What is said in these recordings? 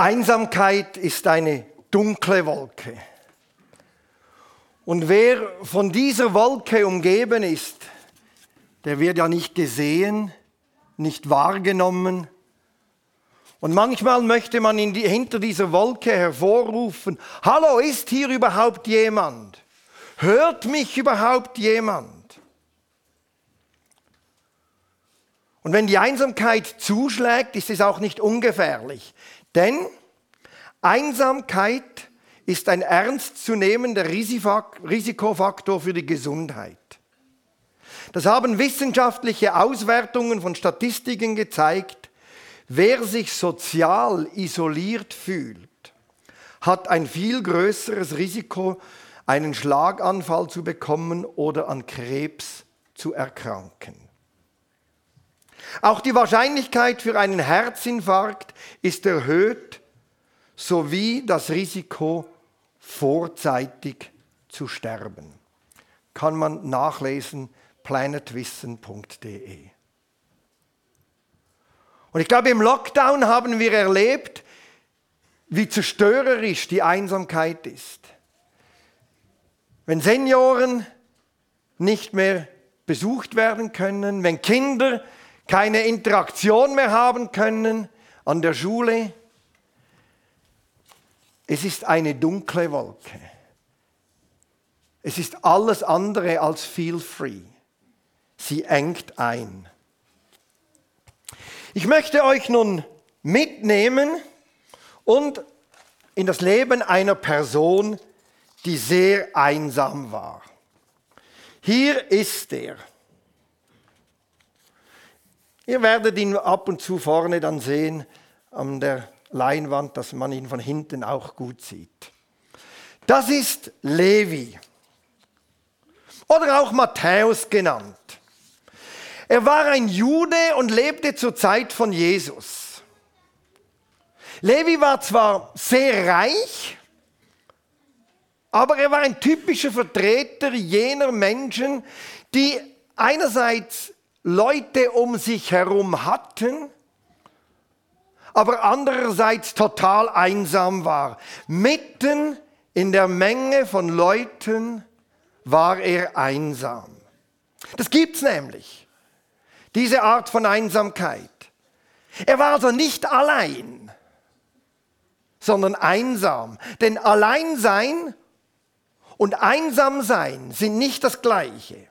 Einsamkeit ist eine dunkle Wolke. Und wer von dieser Wolke umgeben ist, der wird ja nicht gesehen, nicht wahrgenommen. Und manchmal möchte man die, hinter dieser Wolke hervorrufen, hallo, ist hier überhaupt jemand? Hört mich überhaupt jemand? Und wenn die Einsamkeit zuschlägt, ist es auch nicht ungefährlich. Denn Einsamkeit ist ein ernstzunehmender Risikofaktor für die Gesundheit. Das haben wissenschaftliche Auswertungen von Statistiken gezeigt. Wer sich sozial isoliert fühlt, hat ein viel größeres Risiko, einen Schlaganfall zu bekommen oder an Krebs zu erkranken. Auch die Wahrscheinlichkeit für einen Herzinfarkt ist erhöht, sowie das Risiko, vorzeitig zu sterben. Kann man nachlesen, planetwissen.de. Und ich glaube, im Lockdown haben wir erlebt, wie zerstörerisch die Einsamkeit ist. Wenn Senioren nicht mehr besucht werden können, wenn Kinder keine Interaktion mehr haben können an der Schule, es ist eine dunkle Wolke. Es ist alles andere als feel free. Sie engt ein. Ich möchte euch nun mitnehmen und in das Leben einer Person, die sehr einsam war. Hier ist er. Ihr werdet ihn ab und zu vorne dann sehen an der Leinwand, dass man ihn von hinten auch gut sieht. Das ist Levi oder auch Matthäus genannt. Er war ein Jude und lebte zur Zeit von Jesus. Levi war zwar sehr reich, aber er war ein typischer Vertreter jener Menschen, die einerseits Leute um sich herum hatten, aber andererseits total einsam war. Mitten in der Menge von Leuten war er einsam. Das gibt's nämlich. Diese Art von Einsamkeit. Er war also nicht allein, sondern einsam. Denn Alleinsein und Einsamsein sind nicht das gleiche.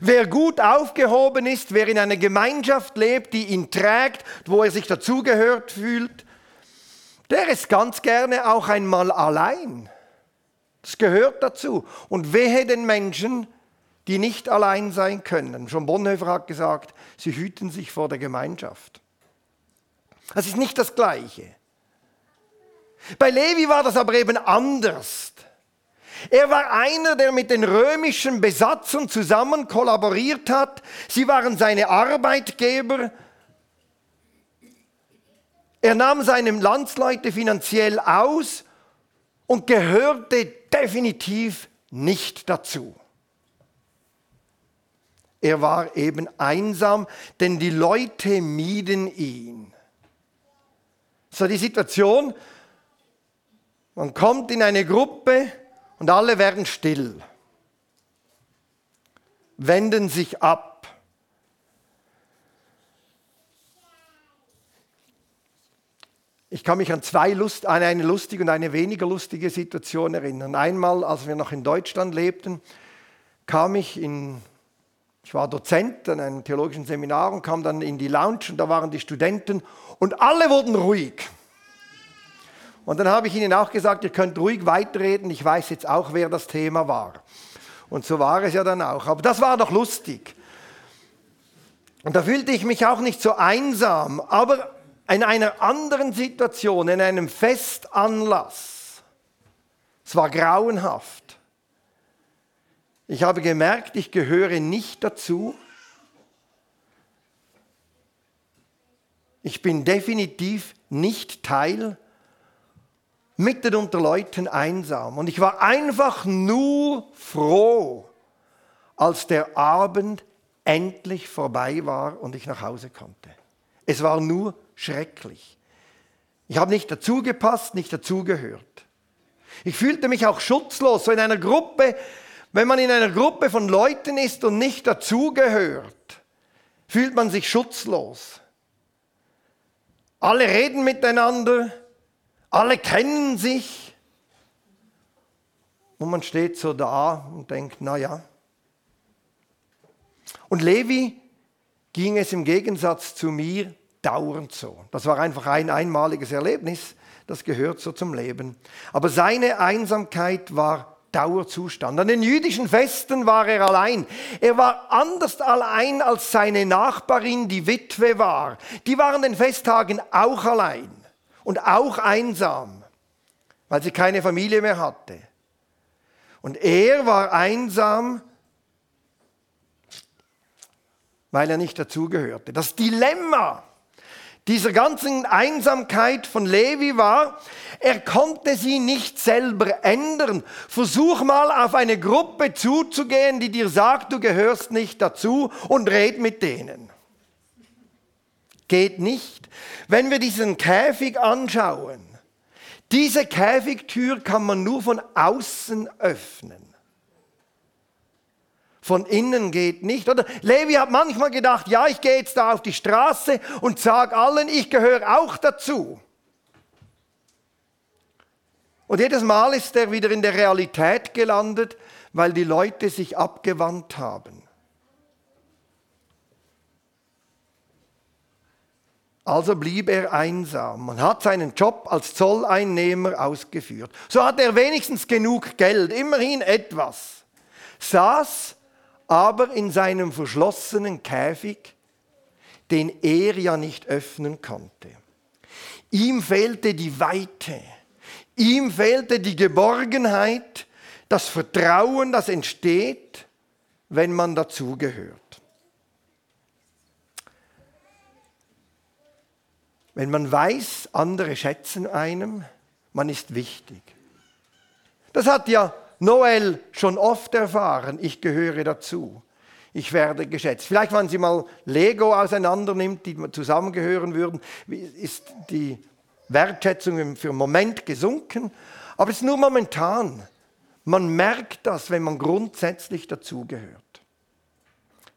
Wer gut aufgehoben ist, wer in einer Gemeinschaft lebt, die ihn trägt, wo er sich dazugehört fühlt, der ist ganz gerne auch einmal allein. Das gehört dazu. Und wehe den Menschen, die nicht allein sein können. Schon Bonhoeffer hat gesagt, sie hüten sich vor der Gemeinschaft. Das ist nicht das Gleiche. Bei Levi war das aber eben anders. Er war einer, der mit den römischen Besatzern zusammen kollaboriert hat. Sie waren seine Arbeitgeber. Er nahm seine Landsleute finanziell aus und gehörte definitiv nicht dazu. Er war eben einsam, denn die Leute mieden ihn. So die Situation, man kommt in eine Gruppe, und alle werden still, wenden sich ab. Ich kann mich an zwei Lust, an eine lustige und eine weniger lustige Situation erinnern. Einmal, als wir noch in Deutschland lebten, kam ich in, ich war Dozent an einem theologischen Seminar und kam dann in die Lounge und da waren die Studenten und alle wurden ruhig. Und dann habe ich ihnen auch gesagt, ihr könnt ruhig weiterreden, ich weiß jetzt auch, wer das Thema war. Und so war es ja dann auch. Aber das war doch lustig. Und da fühlte ich mich auch nicht so einsam, aber in einer anderen Situation, in einem Festanlass. Es war grauenhaft. Ich habe gemerkt, ich gehöre nicht dazu. Ich bin definitiv nicht Teil mitten unter Leuten einsam. Und ich war einfach nur froh, als der Abend endlich vorbei war und ich nach Hause konnte. Es war nur schrecklich. Ich habe nicht dazugepasst, nicht dazugehört. Ich fühlte mich auch schutzlos, so in einer Gruppe, wenn man in einer Gruppe von Leuten ist und nicht dazugehört, fühlt man sich schutzlos. Alle reden miteinander, alle kennen sich. Und man steht so da und denkt, na ja. Und Levi ging es im Gegensatz zu mir dauernd so. Das war einfach ein einmaliges Erlebnis, das gehört so zum Leben. Aber seine Einsamkeit war Dauerzustand. An den jüdischen Festen war er allein. Er war anders allein als seine Nachbarin, die Witwe war. Die waren den Festtagen auch allein und auch einsam, weil sie keine Familie mehr hatte. Und er war einsam, weil er nicht dazugehörte. Das Dilemma dieser ganzen Einsamkeit von Levi war, er konnte sie nicht selber ändern. Versuch mal auf eine Gruppe zuzugehen, die dir sagt, du gehörst nicht dazu und red mit denen. Geht nicht. Wenn wir diesen Käfig anschauen, diese Käfigtür kann man nur von außen öffnen von innen geht nicht. Oder Levi hat manchmal gedacht, ja, ich gehe jetzt da auf die Straße und sage allen, ich gehöre auch dazu. Und jedes Mal ist er wieder in der Realität gelandet, weil die Leute sich abgewandt haben. Also blieb er einsam und hat seinen Job als Zolleinnehmer ausgeführt. So hatte er wenigstens genug Geld, immerhin etwas. Saß aber in seinem verschlossenen Käfig, den er ja nicht öffnen konnte. Ihm fehlte die Weite, ihm fehlte die Geborgenheit, das Vertrauen, das entsteht, wenn man dazugehört. Wenn man weiß, andere schätzen einem, man ist wichtig. Das hat ja Noel schon oft erfahren, ich gehöre dazu. Ich werde geschätzt. Vielleicht, wenn sie mal Lego auseinander nimmt, die zusammengehören würden, ist die Wertschätzung für einen Moment gesunken. Aber es ist nur momentan. Man merkt das, wenn man grundsätzlich dazugehört.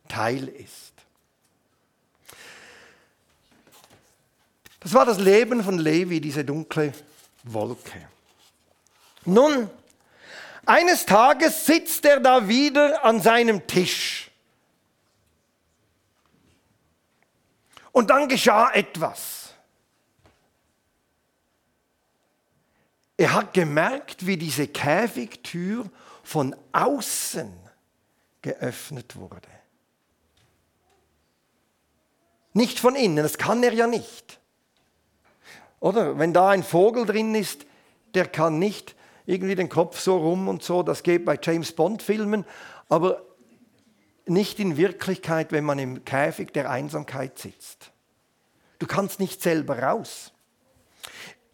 Teil ist. Das war das Leben von Levi, diese dunkle Wolke. Nun, eines Tages sitzt er da wieder an seinem Tisch. Und dann geschah etwas. Er hat gemerkt, wie diese Käfigtür von außen geöffnet wurde. Nicht von innen, das kann er ja nicht. Oder wenn da ein Vogel drin ist, der kann nicht irgendwie den Kopf so rum und so. Das geht bei James Bond-Filmen, aber nicht in Wirklichkeit, wenn man im Käfig der Einsamkeit sitzt. Du kannst nicht selber raus.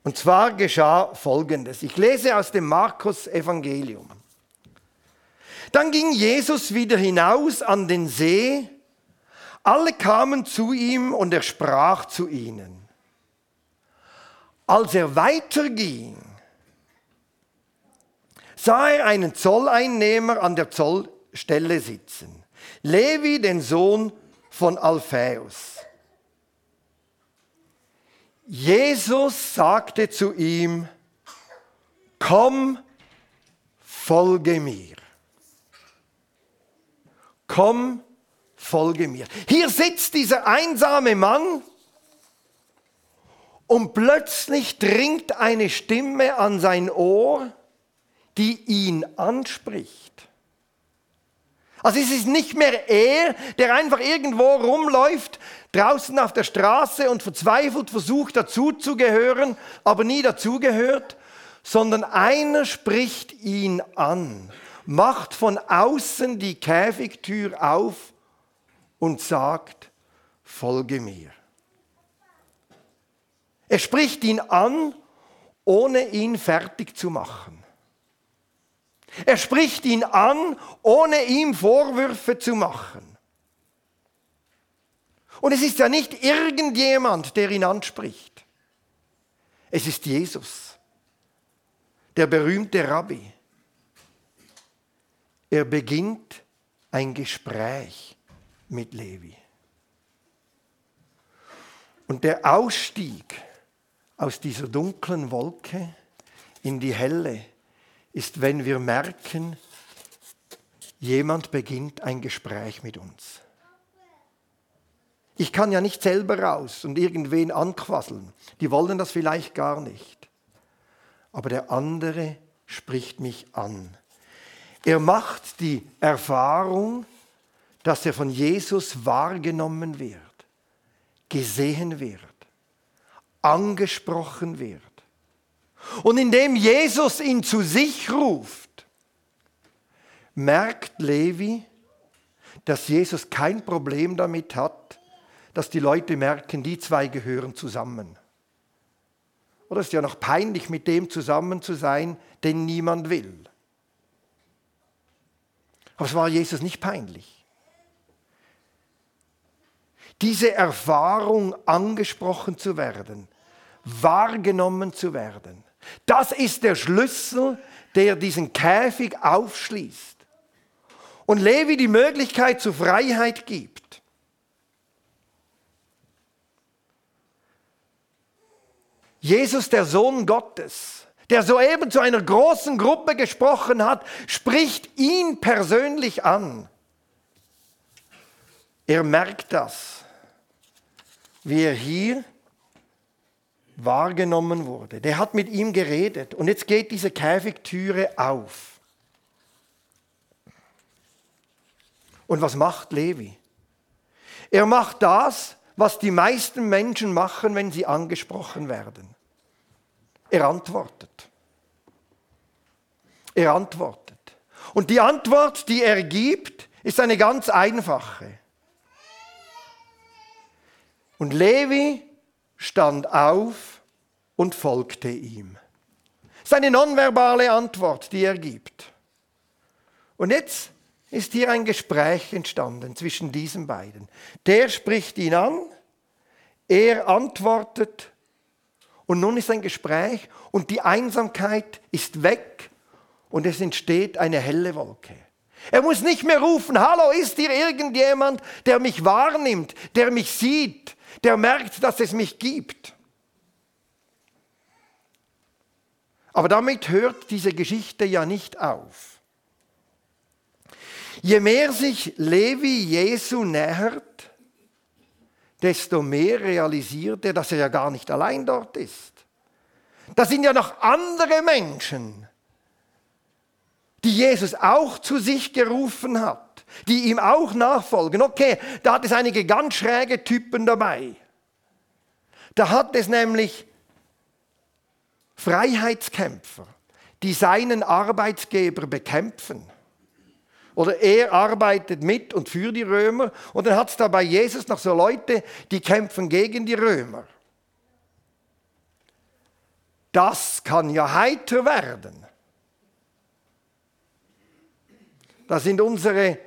Und zwar geschah Folgendes. Ich lese aus dem Markus Evangelium. Dann ging Jesus wieder hinaus an den See. Alle kamen zu ihm und er sprach zu ihnen. Als er weiterging, sah er einen Zolleinnehmer an der Zollstelle sitzen, Levi, den Sohn von Alphaeus. Jesus sagte zu ihm, komm, folge mir. Komm, folge mir. Hier sitzt dieser einsame Mann und plötzlich dringt eine Stimme an sein Ohr die ihn anspricht. Also es ist nicht mehr er, der einfach irgendwo rumläuft, draußen auf der Straße und verzweifelt versucht dazuzugehören, aber nie dazugehört, sondern einer spricht ihn an, macht von außen die Käfigtür auf und sagt, folge mir. Er spricht ihn an, ohne ihn fertig zu machen. Er spricht ihn an, ohne ihm Vorwürfe zu machen. Und es ist ja nicht irgendjemand, der ihn anspricht. Es ist Jesus, der berühmte Rabbi. Er beginnt ein Gespräch mit Levi. Und der Ausstieg aus dieser dunklen Wolke in die helle ist, wenn wir merken, jemand beginnt ein Gespräch mit uns. Ich kann ja nicht selber raus und irgendwen anquasseln. Die wollen das vielleicht gar nicht. Aber der andere spricht mich an. Er macht die Erfahrung, dass er von Jesus wahrgenommen wird, gesehen wird, angesprochen wird. Und indem Jesus ihn zu sich ruft, merkt Levi, dass Jesus kein Problem damit hat, dass die Leute merken, die zwei gehören zusammen. Oder es ist ja noch peinlich, mit dem zusammen zu sein, den niemand will. Aber es war Jesus nicht peinlich. Diese Erfahrung, angesprochen zu werden, wahrgenommen zu werden, das ist der Schlüssel, der diesen Käfig aufschließt und Levi die Möglichkeit zur Freiheit gibt. Jesus, der Sohn Gottes, der soeben zu einer großen Gruppe gesprochen hat, spricht ihn persönlich an. Er merkt das, wie er hier wahrgenommen wurde. Der hat mit ihm geredet und jetzt geht diese Käfigtüre auf. Und was macht Levi? Er macht das, was die meisten Menschen machen, wenn sie angesprochen werden. Er antwortet. Er antwortet. Und die Antwort, die er gibt, ist eine ganz einfache. Und Levi stand auf und folgte ihm. Das ist eine nonverbale Antwort, die er gibt. Und jetzt ist hier ein Gespräch entstanden zwischen diesen beiden. Der spricht ihn an, er antwortet und nun ist ein Gespräch und die Einsamkeit ist weg und es entsteht eine helle Wolke. Er muss nicht mehr rufen, hallo, ist hier irgendjemand, der mich wahrnimmt, der mich sieht, der merkt, dass es mich gibt. Aber damit hört diese Geschichte ja nicht auf. Je mehr sich Levi Jesu nähert, desto mehr realisiert er, dass er ja gar nicht allein dort ist. Da sind ja noch andere Menschen, die Jesus auch zu sich gerufen hat, die ihm auch nachfolgen. Okay, da hat es einige ganz schräge Typen dabei. Da hat es nämlich Freiheitskämpfer, die seinen Arbeitsgeber bekämpfen. Oder er arbeitet mit und für die Römer. Und dann hat es da bei Jesus noch so Leute, die kämpfen gegen die Römer. Das kann ja heiter werden. Da sind unsere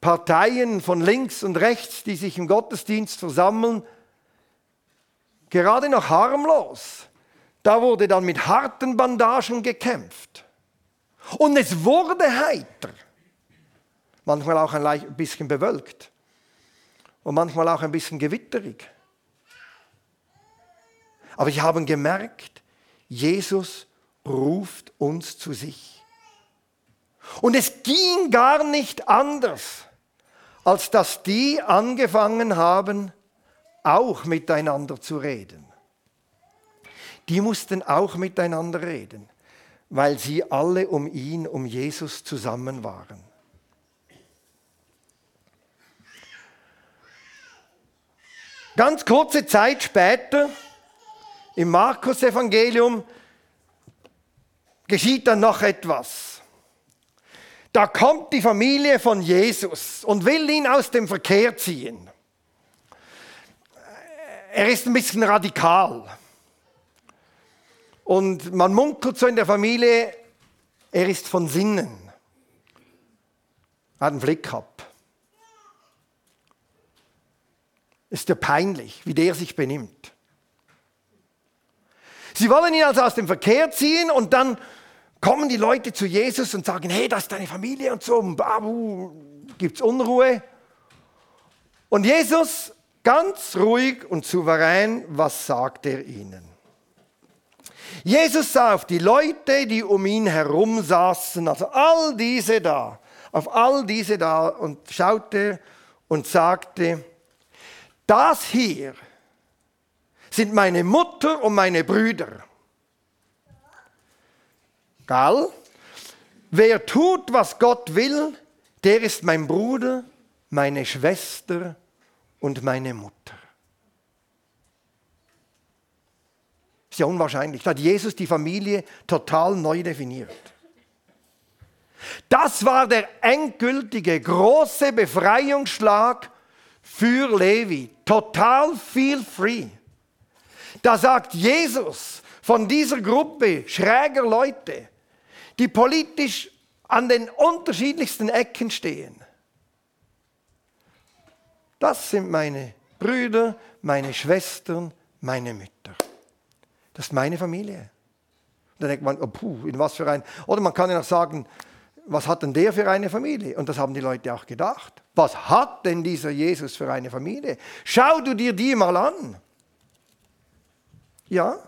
Parteien von links und rechts, die sich im Gottesdienst versammeln, gerade noch harmlos. Da wurde dann mit harten Bandagen gekämpft. Und es wurde heiter manchmal auch ein bisschen bewölkt und manchmal auch ein bisschen gewitterig. Aber ich habe gemerkt, Jesus ruft uns zu sich. Und es ging gar nicht anders, als dass die angefangen haben, auch miteinander zu reden. Die mussten auch miteinander reden, weil sie alle um ihn, um Jesus zusammen waren. Ganz kurze Zeit später, im Markus-Evangelium, geschieht dann noch etwas. Da kommt die Familie von Jesus und will ihn aus dem Verkehr ziehen. Er ist ein bisschen radikal. Und man munkelt so in der Familie, er ist von Sinnen. Hat einen Flick gehabt. Ist ja peinlich, wie der sich benimmt. Sie wollen ihn also aus dem Verkehr ziehen und dann kommen die Leute zu Jesus und sagen, hey, das ist deine Familie und so, babu, gibt's Unruhe. Und Jesus, ganz ruhig und souverän, was sagt er ihnen? Jesus sah auf die Leute, die um ihn herum saßen, also all diese da, auf all diese da und schaute und sagte, das hier sind meine Mutter und meine Brüder. Gell? Wer tut, was Gott will, der ist mein Bruder, meine Schwester und meine Mutter. Ist ja unwahrscheinlich. Da hat Jesus die Familie total neu definiert. Das war der endgültige große Befreiungsschlag für Levi. Total feel free. Da sagt Jesus von dieser Gruppe schräger Leute, die politisch an den unterschiedlichsten Ecken stehen. Das sind meine Brüder, meine Schwestern, meine Mütter. Das ist meine Familie. Und dann denkt man, oh, puh, in was für ein. Oder man kann ja noch sagen, was hat denn der für eine Familie? Und das haben die Leute auch gedacht. Was hat denn dieser Jesus für eine Familie? Schau du dir die mal an. Ja?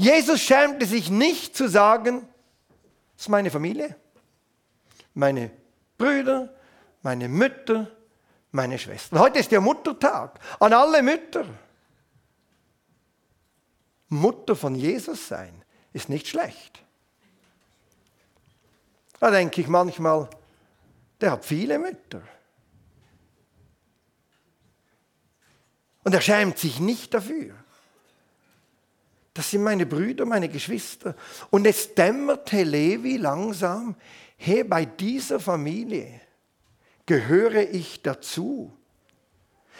Jesus schämte sich nicht zu sagen, das ist meine Familie, meine Brüder, meine Mütter, meine Schwestern. Heute ist der Muttertag. An alle Mütter. Mutter von Jesus sein ist nicht schlecht. Da denke ich manchmal, der hat viele Mütter. Und er schämt sich nicht dafür. Das sind meine Brüder, meine Geschwister. Und es dämmerte Levi langsam, hey, bei dieser Familie gehöre ich dazu.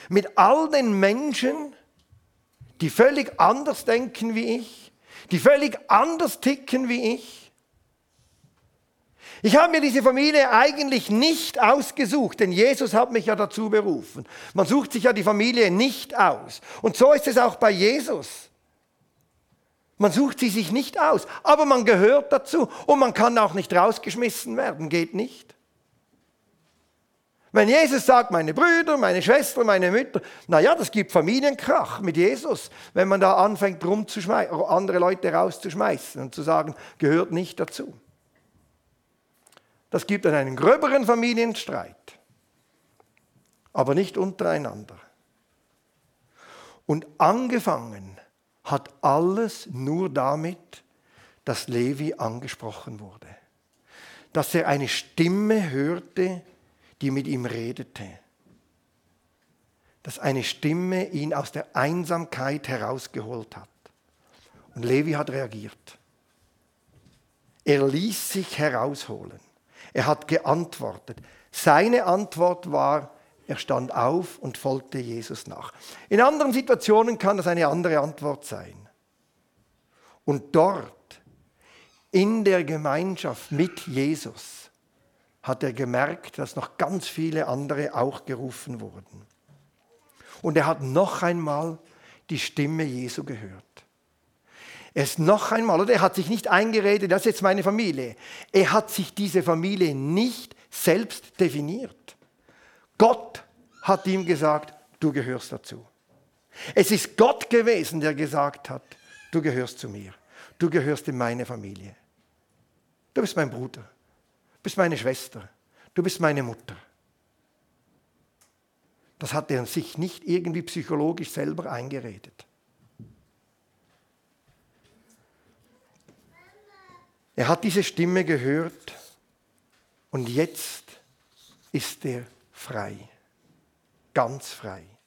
Mit all den Menschen, die völlig anders denken wie ich, die völlig anders ticken wie ich. Ich habe mir diese Familie eigentlich nicht ausgesucht, denn Jesus hat mich ja dazu berufen. Man sucht sich ja die Familie nicht aus. Und so ist es auch bei Jesus. Man sucht sie sich nicht aus, aber man gehört dazu und man kann auch nicht rausgeschmissen werden, geht nicht. Wenn Jesus sagt, meine Brüder, meine Schwester, meine Mütter, naja, das gibt Familienkrach mit Jesus, wenn man da anfängt, andere Leute rauszuschmeißen und zu sagen, gehört nicht dazu. Das gibt dann einen gröberen Familienstreit, aber nicht untereinander. Und angefangen hat alles nur damit, dass Levi angesprochen wurde. Dass er eine Stimme hörte, die mit ihm redete. Dass eine Stimme ihn aus der Einsamkeit herausgeholt hat. Und Levi hat reagiert. Er ließ sich herausholen. Er hat geantwortet. Seine Antwort war, er stand auf und folgte Jesus nach. In anderen Situationen kann das eine andere Antwort sein. Und dort, in der Gemeinschaft mit Jesus, hat er gemerkt, dass noch ganz viele andere auch gerufen wurden. Und er hat noch einmal die Stimme Jesu gehört. Er ist noch einmal, oder er hat sich nicht eingeredet, das ist jetzt meine Familie. Er hat sich diese Familie nicht selbst definiert. Gott hat ihm gesagt, du gehörst dazu. Es ist Gott gewesen, der gesagt hat, du gehörst zu mir. Du gehörst in meine Familie. Du bist mein Bruder. Du bist meine Schwester. Du bist meine Mutter. Das hat er sich nicht irgendwie psychologisch selber eingeredet. Er hat diese Stimme gehört und jetzt ist er frei, ganz frei.